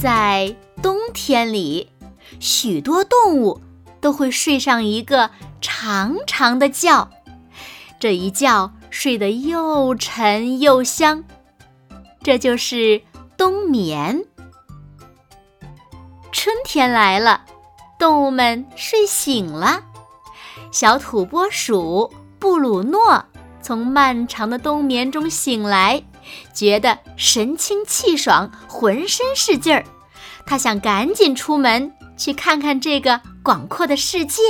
在冬天里，许多动物都会睡上一个长长的觉，这一觉睡得又沉又香，这就是冬眠。春天来了，动物们睡醒了，小土拨鼠布鲁诺从漫长的冬眠中醒来。觉得神清气爽，浑身是劲儿。他想赶紧出门去看看这个广阔的世界。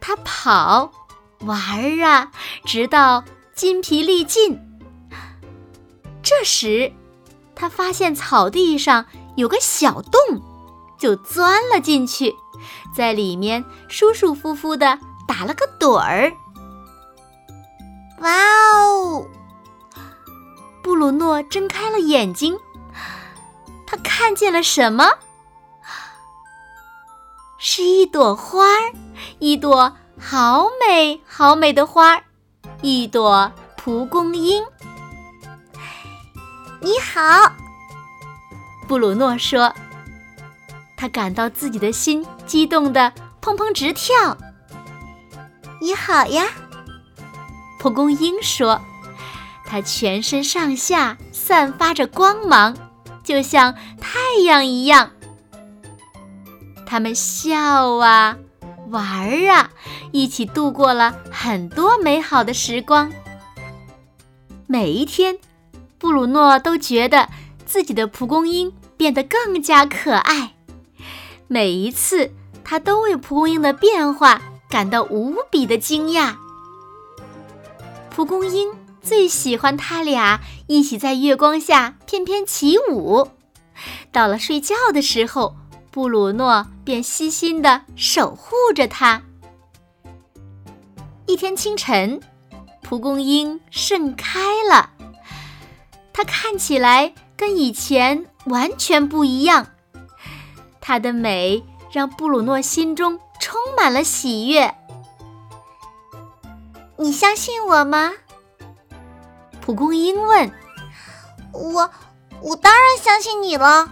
他跑，玩儿啊，直到筋疲力尽。这时，他发现草地上有个小洞，就钻了进去，在里面舒舒服服的打了个盹儿。哇哦！布鲁诺睁开了眼睛，他看见了什么？是一朵花儿，一朵好美好美的花儿，一朵蒲公英。你好，布鲁诺说。他感到自己的心激动的砰砰直跳。你好呀，蒲公英说。它全身上下散发着光芒，就像太阳一样。他们笑啊，玩儿啊，一起度过了很多美好的时光。每一天，布鲁诺都觉得自己的蒲公英变得更加可爱。每一次，他都为蒲公英的变化感到无比的惊讶。蒲公英。最喜欢他俩一起在月光下翩翩起舞。到了睡觉的时候，布鲁诺便细心地守护着它。一天清晨，蒲公英盛开了，它看起来跟以前完全不一样。它的美让布鲁诺心中充满了喜悦。你相信我吗？蒲公英问：“我，我当然相信你了。”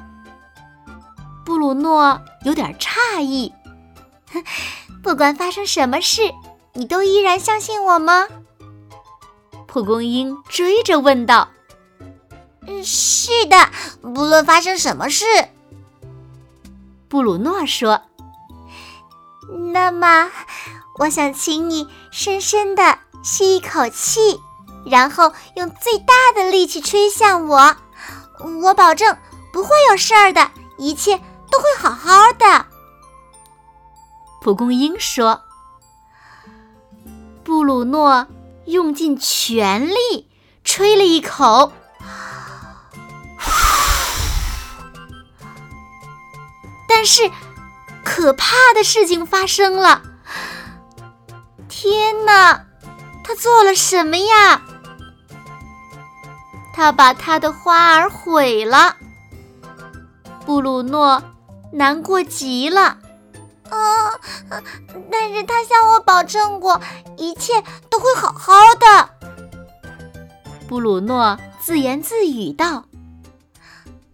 布鲁诺有点诧异：“ 不管发生什么事，你都依然相信我吗？”蒲公英追着问道：“嗯，是的，不论发生什么事。”布鲁诺说：“那么，我想请你深深的吸一口气。”然后用最大的力气吹向我，我保证不会有事儿的，一切都会好好的。蒲公英说：“布鲁诺用尽全力吹了一口，但是可怕的事情发生了！天哪，他做了什么呀？”他把他的花儿毁了，布鲁诺难过极了。啊！但是他向我保证过，一切都会好好的。布鲁诺自言自语道：“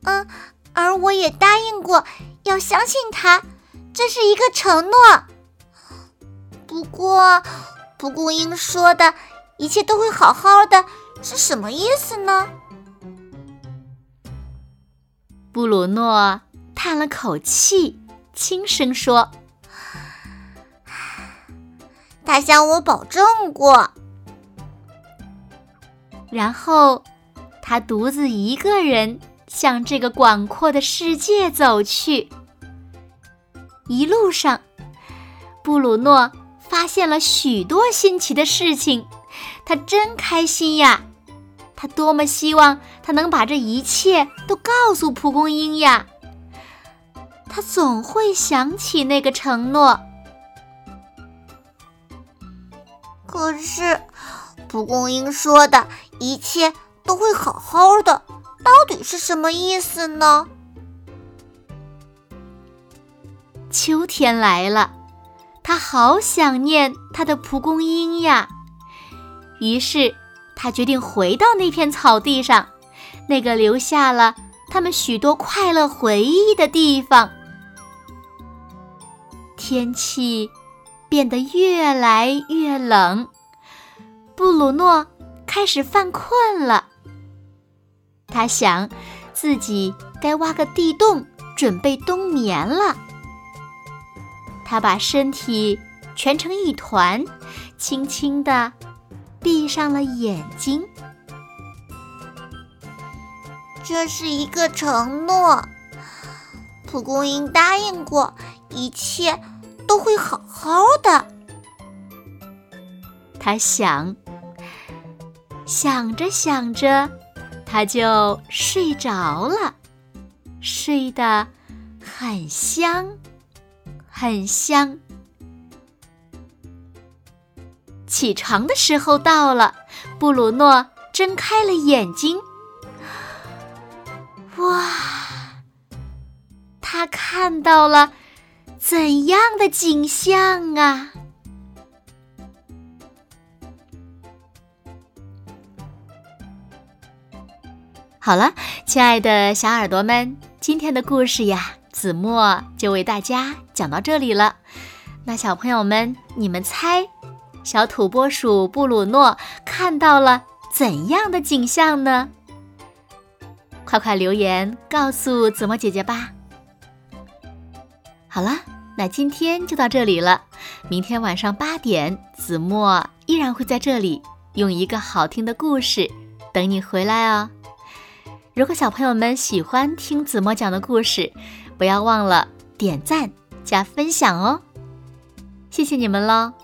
嗯，而我也答应过要相信他，这是一个承诺。不过，蒲公英说的一切都会好好的。”是什么意思呢？布鲁诺叹了口气，轻声说：“他向我保证过。”然后，他独自一个人向这个广阔的世界走去。一路上，布鲁诺发现了许多新奇的事情，他真开心呀！他多么希望他能把这一切都告诉蒲公英呀！他总会想起那个承诺。可是，蒲公英说的一切都会好好的，到底是什么意思呢？秋天来了，他好想念他的蒲公英呀。于是，他决定回到那片草地上，那个留下了他们许多快乐回忆的地方。天气变得越来越冷，布鲁诺开始犯困了。他想，自己该挖个地洞，准备冬眠了。他把身体蜷成一团，轻轻地闭上了眼睛。这是一个承诺，蒲公英答应过，一切都会好好的。他想，想着想着，他就睡着了，睡得很香。很香。起床的时候到了，布鲁诺睁开了眼睛。哇，他看到了怎样的景象啊！好了，亲爱的小耳朵们，今天的故事呀。子墨就为大家讲到这里了。那小朋友们，你们猜，小土拨鼠布鲁诺看到了怎样的景象呢？快快留言告诉子墨姐姐吧。好了，那今天就到这里了。明天晚上八点，子墨依然会在这里用一个好听的故事等你回来哦。如果小朋友们喜欢听子墨讲的故事，不要忘了点赞加分享哦，谢谢你们喽。